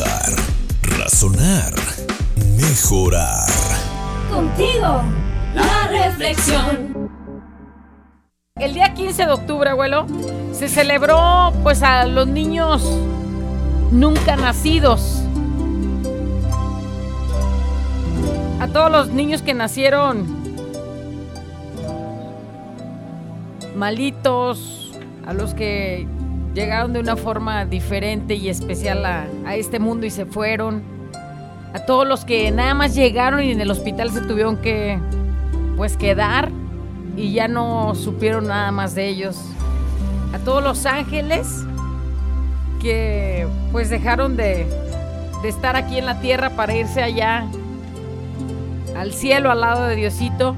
Pensar, razonar, mejorar. Contigo, la reflexión. El día 15 de octubre, abuelo, se celebró pues a los niños nunca nacidos. A todos los niños que nacieron malitos, a los que llegaron de una forma diferente y especial a, este mundo y se fueron. A todos los que nada más llegaron y en el hospital se tuvieron que pues quedar y ya no supieron nada más de ellos. A todos los ángeles que pues dejaron de, de estar aquí en la tierra para irse allá al cielo al lado de Diosito.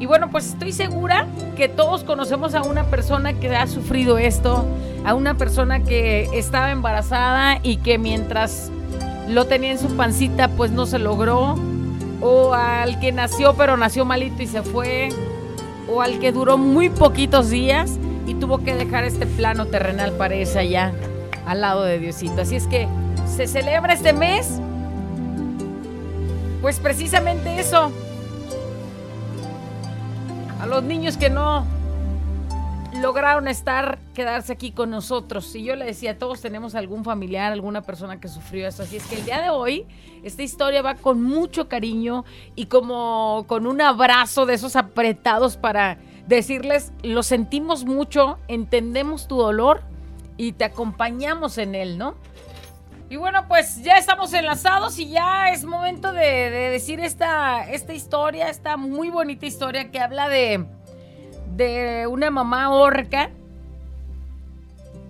Y bueno, pues estoy segura que todos conocemos a una persona que ha sufrido esto, a una persona que estaba embarazada y que mientras lo tenía en su pancita pues no se logró, o al que nació pero nació malito y se fue, o al que duró muy poquitos días y tuvo que dejar este plano terrenal para irse allá al lado de Diosito. Así es que se celebra este mes, pues precisamente eso, a los niños que no lograron estar, quedarse aquí con nosotros. Y yo le decía, todos tenemos algún familiar, alguna persona que sufrió eso. Así es que el día de hoy, esta historia va con mucho cariño y como con un abrazo de esos apretados para decirles, lo sentimos mucho, entendemos tu dolor y te acompañamos en él, ¿no? Y bueno, pues ya estamos enlazados y ya es momento de, de decir esta, esta historia, esta muy bonita historia que habla de, de una mamá orca.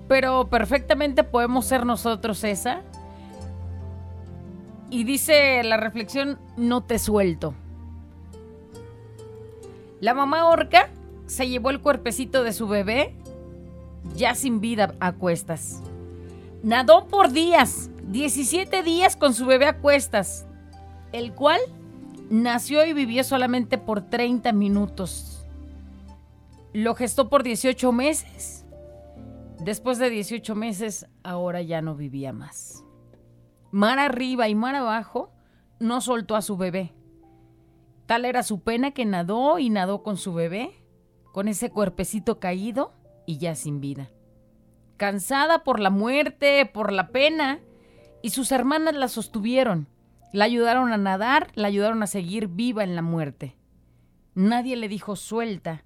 Pero perfectamente podemos ser nosotros esa. Y dice la reflexión, no te suelto. La mamá orca se llevó el cuerpecito de su bebé ya sin vida a cuestas. Nadó por días, 17 días con su bebé a cuestas, el cual nació y vivió solamente por 30 minutos. Lo gestó por 18 meses. Después de 18 meses, ahora ya no vivía más. Mar arriba y mar abajo, no soltó a su bebé. Tal era su pena que nadó y nadó con su bebé, con ese cuerpecito caído y ya sin vida. Cansada por la muerte, por la pena, y sus hermanas la sostuvieron, la ayudaron a nadar, la ayudaron a seguir viva en la muerte. Nadie le dijo suelta,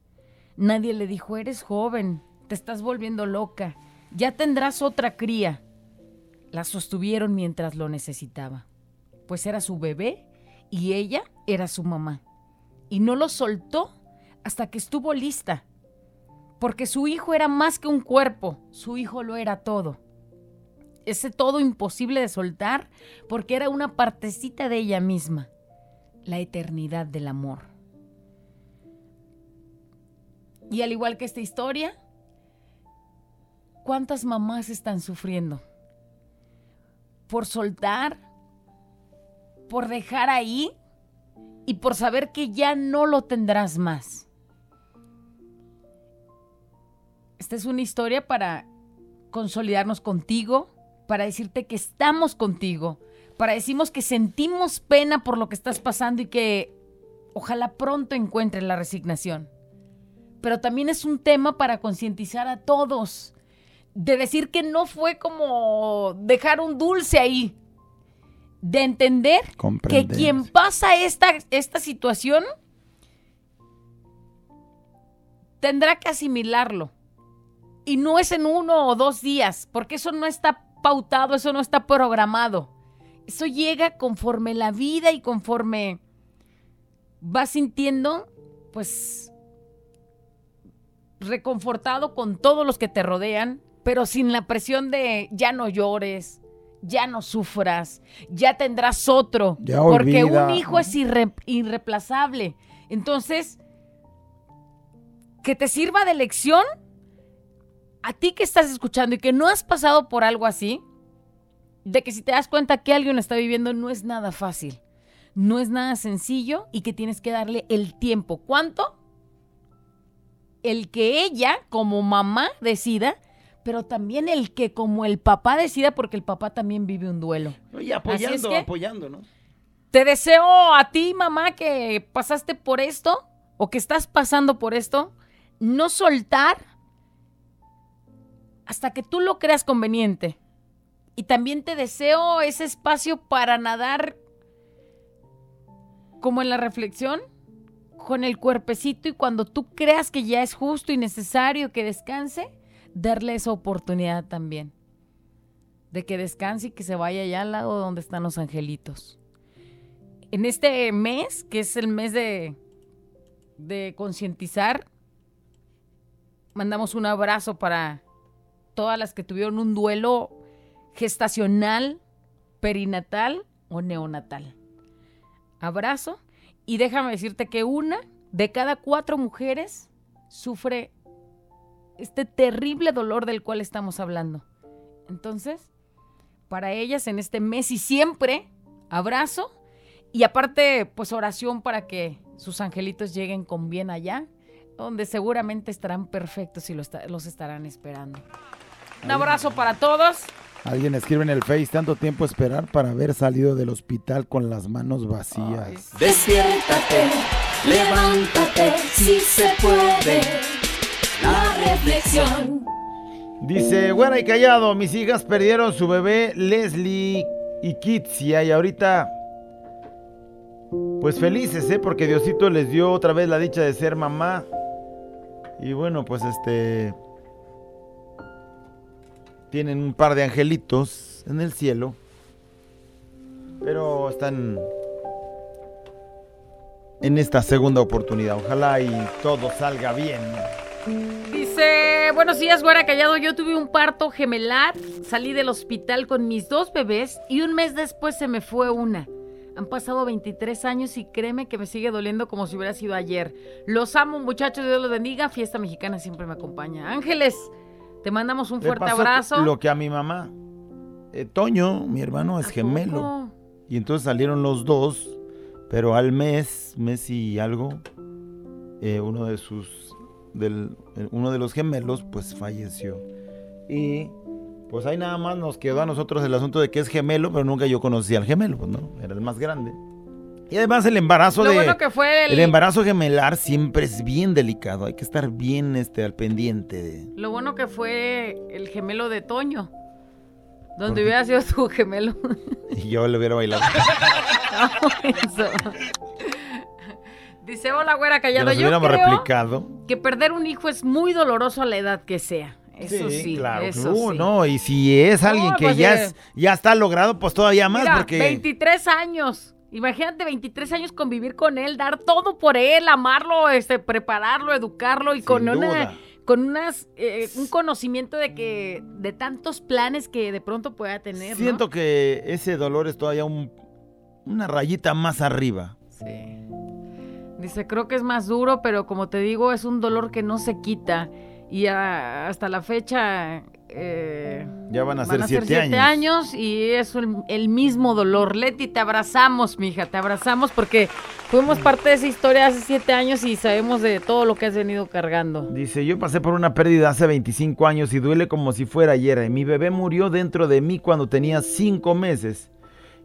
nadie le dijo eres joven, te estás volviendo loca, ya tendrás otra cría. La sostuvieron mientras lo necesitaba, pues era su bebé y ella era su mamá. Y no lo soltó hasta que estuvo lista, porque su hijo era más que un cuerpo, su hijo lo era todo. Ese todo imposible de soltar porque era una partecita de ella misma, la eternidad del amor. Y al igual que esta historia, ¿cuántas mamás están sufriendo? Por soltar, por dejar ahí y por saber que ya no lo tendrás más. Esta es una historia para consolidarnos contigo, para decirte que estamos contigo, para decirnos que sentimos pena por lo que estás pasando y que ojalá pronto encuentres la resignación. Pero también es un tema para concientizar a todos, de decir que no fue como dejar un dulce ahí, de entender que quien pasa esta, esta situación tendrá que asimilarlo. Y no es en uno o dos días, porque eso no está pautado, eso no está programado. Eso llega conforme la vida y conforme vas sintiendo, pues, reconfortado con todos los que te rodean, pero sin la presión de ya no llores, ya no sufras, ya tendrás otro, Ya porque olvida. un hijo es irre- irreemplazable. Entonces, que te sirva de lección a ti que estás escuchando y que no has pasado por algo así, de que si te das cuenta que alguien está viviendo no es nada fácil, no es nada sencillo y que tienes que darle el tiempo. ¿Cuánto? El que ella, como mamá, decida, pero también el que como el papá decida, porque el papá también vive un duelo. Y apoyando, apoyando, ¿no? Te deseo a ti, mamá, que pasaste por esto o que estás pasando por esto, no soltar hasta que tú lo creas conveniente. Y también te deseo ese espacio para nadar como en la reflexión, con el cuerpecito y cuando tú creas que ya es justo y necesario que descanse, darle esa oportunidad también. De que descanse y que se vaya allá al lado donde están los angelitos. En este mes, que es el mes de, de concientizar, mandamos un abrazo para todas las que tuvieron un duelo gestacional, perinatal o neonatal. Abrazo y déjame decirte que una de cada cuatro mujeres sufre este terrible dolor del cual estamos hablando. Entonces, para ellas en este mes y siempre, abrazo y aparte, pues oración para que sus angelitos lleguen con bien allá, donde seguramente estarán perfectos y los, los estarán esperando. Un abrazo para todos. Alguien escribe en el Face, tanto tiempo esperar para haber salido del hospital con las manos vacías. Despiértate, levántate, si se puede. La reflexión. Dice, bueno y callado, mis hijas perdieron su bebé Leslie y Kitsia y ahorita, pues felices, ¿eh? Porque Diosito les dio otra vez la dicha de ser mamá. Y bueno, pues este, tienen un par de angelitos en el cielo, pero están en esta segunda oportunidad. Ojalá y todo salga bien. Dice, buenos días, güera callado. Yo tuve un parto gemelar, salí del hospital con mis dos bebés y un mes después se me fue una. Han pasado 23 años y créeme que me sigue doliendo como si hubiera sido ayer. Los amo, muchachos, Dios los bendiga. Fiesta mexicana siempre me acompaña. Ángeles, te mandamos un fuerte abrazo. Lo que a mi mamá. Eh, Toño, mi hermano, es gemelo. Y entonces salieron los dos, pero al mes, mes y algo, eh, uno de sus, del, eh, uno de los gemelos, pues falleció. Y pues ahí nada más nos quedó a nosotros el asunto de que es gemelo, pero nunca yo conocí al gemelo, pues no, era el más grande. Y además el embarazo de que fue el... embarazo gemelar siempre es bien delicado, hay que estar bien este al pendiente de Lo bueno que fue el gemelo de Toño. Donde hubiera sido su gemelo. Y yo le hubiera bailado. Dice, hola güera callado. yo creo replicado. que perder un hijo es muy doloroso a la edad que sea. Eso sí, claro. Eso uh, no, y si es alguien que pues, ya, eh, ya está logrado, pues todavía más. porque... 23 años. Imagínate 23 años convivir con él, dar todo por él, amarlo, este, prepararlo, educarlo y con una con unas eh, un conocimiento de que de tantos planes que de pronto pueda tener. Siento que ese dolor es todavía un, una rayita más arriba. Sí. Dice, creo que es más duro, pero como te digo, es un dolor que no se quita. Y hasta la fecha eh, ya van a ser siete, años. y es el, mismo dolor. Leti, te abrazamos, mija, te abrazamos porque fuimos parte de esa historia hace siete años y sabemos de todo lo que has venido cargando. Dice, yo pasé por una pérdida hace 25 años y duele como si fuera ayer. Mi bebé murió dentro de mí cuando tenía cinco meses.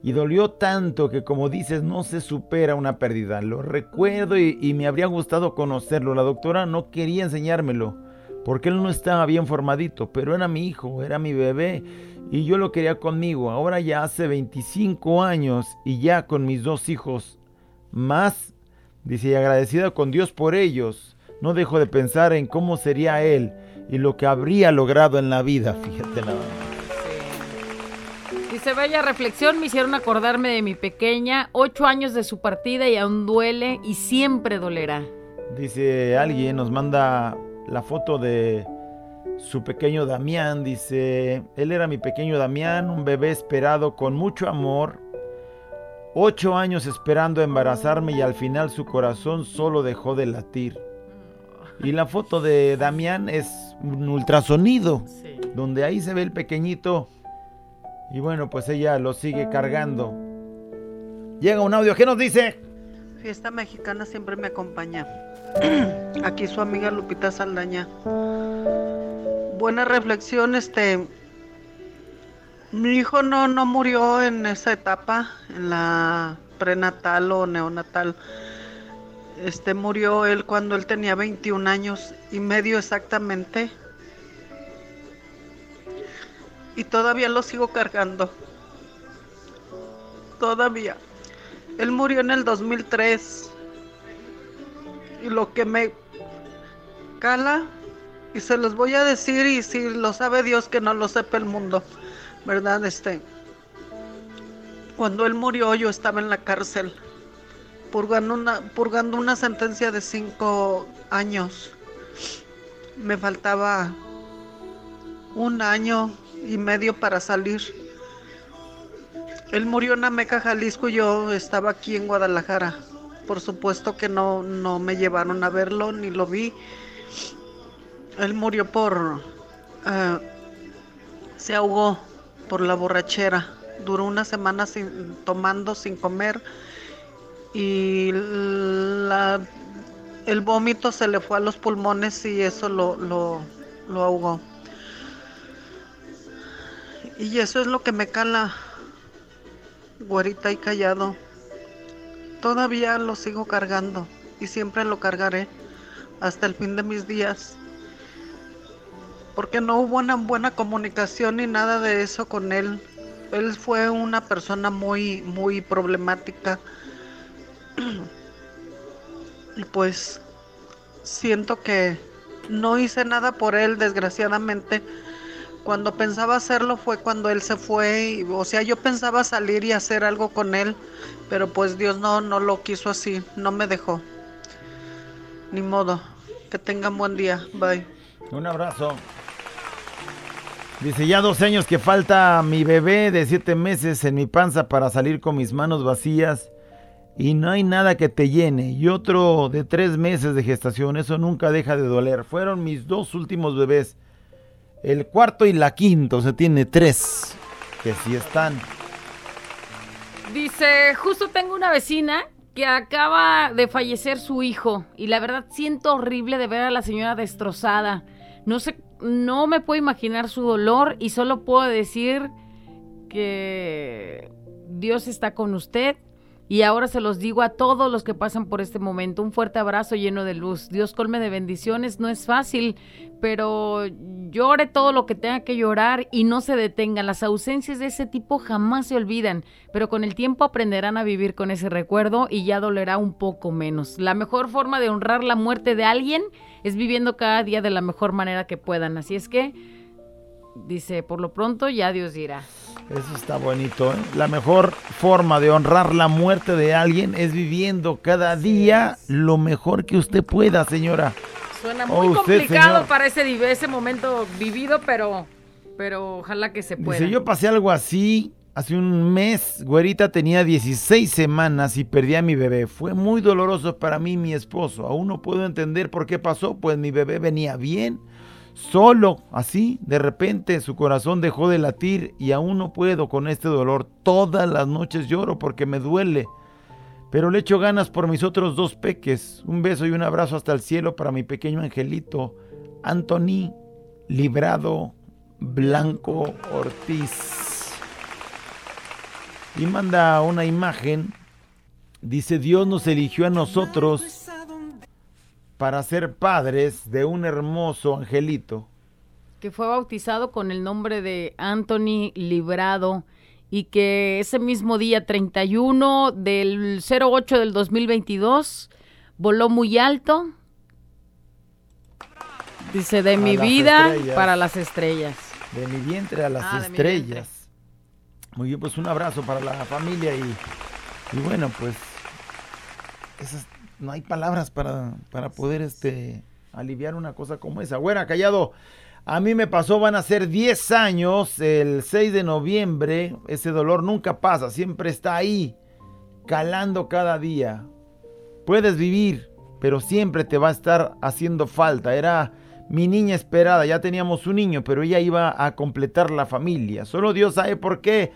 Y dolió tanto que como dices, no se supera una pérdida. Lo recuerdo y me habría gustado conocerlo. La doctora no quería enseñármelo porque él no estaba bien formadito, pero era mi hijo, era mi bebé y yo lo quería conmigo. Ahora ya hace 25 años y ya con mis dos hijos más, dice, y agradecida con Dios por ellos, no dejo de pensar en cómo sería él y lo que habría logrado en la vida, fíjate nada Dice, bella reflexión, me hicieron acordarme de mi pequeña, ocho años de su partida y aún duele y siempre dolerá. Dice alguien, nos manda la foto de su pequeño Damián. Dice, él era mi pequeño Damián, un bebé esperado con mucho amor. Ocho años esperando embarazarme y al final su corazón solo dejó de latir. Y la foto de Damián es un ultrasonido, donde ahí se ve el pequeñito. Y bueno, pues ella lo sigue cargando. Llega un audio, ¿qué nos dice? Fiesta mexicana siempre me acompaña. Aquí su amiga Lupita Saldaña. buena reflexión, este, mi hijo no, no murió en esa etapa, en la prenatal o neonatal. Este murió él cuando él tenía 21 años y medio exactamente. Y todavía lo sigo cargando. Todavía. Él murió en el 2003. Y lo que me cala, y se los voy a decir, y si lo sabe Dios, que no lo sepa el mundo, ¿verdad? Este, cuando él murió, yo estaba en la cárcel, purgando una, purgando una sentencia de cinco años. Me faltaba un año y medio para salir. Él murió en Ameca, Jalisco, y yo estaba aquí en Guadalajara. Por supuesto que no, no me llevaron a verlo, ni lo vi. Él murió por... eh, se ahogó por la borrachera. Duró una semana sin, tomando, sin comer. Y la- el vómito se le fue a los pulmones y eso lo, lo, lo ahogó. Y eso es lo que me cala, güerita y callado. Todavía lo sigo cargando y siempre lo cargaré hasta el fin de mis días. Porque no hubo una buena comunicación ni nada de eso con él. Él fue una persona muy, muy problemática. Y pues siento que no hice nada por él, desgraciadamente. Cuando pensaba hacerlo fue cuando él se fue, o sea, yo pensaba salir y hacer algo con él, pero pues Dios no, no lo quiso así, no me dejó. Ni modo. Que tengan buen día. Bye. Un abrazo. Dice, ya dos años que falta mi bebé de siete meses en mi panza para salir con mis manos vacías y no hay nada que te llene. Y otro de tres meses de gestación, eso nunca deja de doler. Fueron mis dos últimos bebés. El cuarto y la quinta, o sea, tiene tres que sí están. Dice, justo tengo una vecina que acaba de fallecer su hijo y la verdad siento horrible de ver a la señora destrozada. No sé, no me puedo imaginar su dolor y solo puedo decir que Dios está con usted y ahora se los digo a todos los que pasan por este momento. Un fuerte abrazo lleno de luz. Dios colme de bendiciones. No es fácil, pero llore todo lo que tenga que llorar y no se detenga. Las ausencias de ese tipo jamás se olvidan, pero con el tiempo aprenderán a vivir con ese recuerdo y ya dolerá un poco menos. La mejor forma de honrar la muerte de alguien es viviendo cada día de la mejor manera que puedan. Así es que, dice, por lo pronto ya Dios dirá. Eso está bonito. ¿eh? La mejor forma de honrar la muerte de alguien es viviendo cada día lo mejor que usted pueda, señora. Suena Oh, muy complicado para ese, ese momento vivido, pero, pero ojalá que se pueda. Dice, yo pasé algo así hace un mes. Güerita tenía 16 semanas y perdí a mi bebé. Fue muy doloroso para mí y mi esposo. Aún no puedo entender por qué pasó, pues mi bebé venía bien. Solo, así, de repente su corazón dejó de latir y aún no puedo con este dolor. Todas las noches lloro porque me duele. Pero le echo ganas por mis otros dos peques. Un beso y un abrazo hasta el cielo para mi pequeño angelito, Anthony Librado Blanco Ortiz. Y manda una imagen. Dice, Dios nos eligió a nosotros para ser padres de un hermoso angelito. que fue bautizado con el nombre de Anthony Librado y que ese mismo día 31 del 08 del 2022 voló muy alto. Dice, de A mi vida estrellas. para las estrellas. De mi vientre a las Ah, estrellas. Muy bien, pues un abrazo para la familia y, y bueno, pues esas- no hay palabras para, para poder este, aliviar una cosa como esa. Bueno, callado, a mí me pasó, van a ser 10 años, el 6 de noviembre, ese dolor nunca pasa, siempre está ahí, calando cada día. Puedes vivir, pero siempre te va a estar haciendo falta. Era mi niña esperada, ya teníamos un niño, pero ella iba a completar la familia. Solo Dios sabe por qué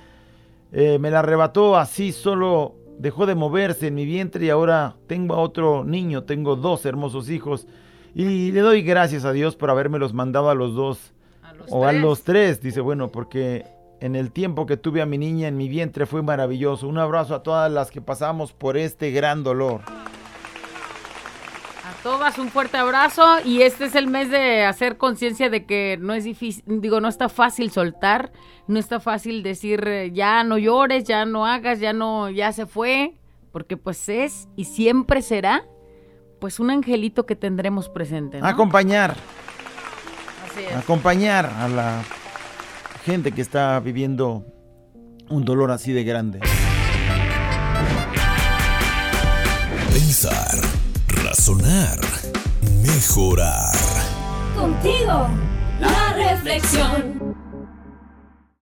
eh, me la arrebató así, solo dejó de moverse en mi vientre y ahora tengo a otro niño, tengo dos hermosos hijos y le doy gracias a Dios por habérmelos mandado a los dos los o a los tres. Dice, bueno, porque en el tiempo que tuve a mi niña en mi vientre fue maravilloso. Un abrazo a todas las que pasamos por este gran dolor. Todas un fuerte abrazo y este es el mes de hacer conciencia de que no es difícil, digo, no está fácil soltar, no está fácil decir eh, ya no llores, ya no hagas, ya no, ya se fue, porque pues es y siempre será pues un angelito que tendremos presente. ¿no? Acompañar, Así es. acompañar a la gente que está viviendo un dolor así de grande. Pensar, razonar, mejorar. Contigo, la reflexión.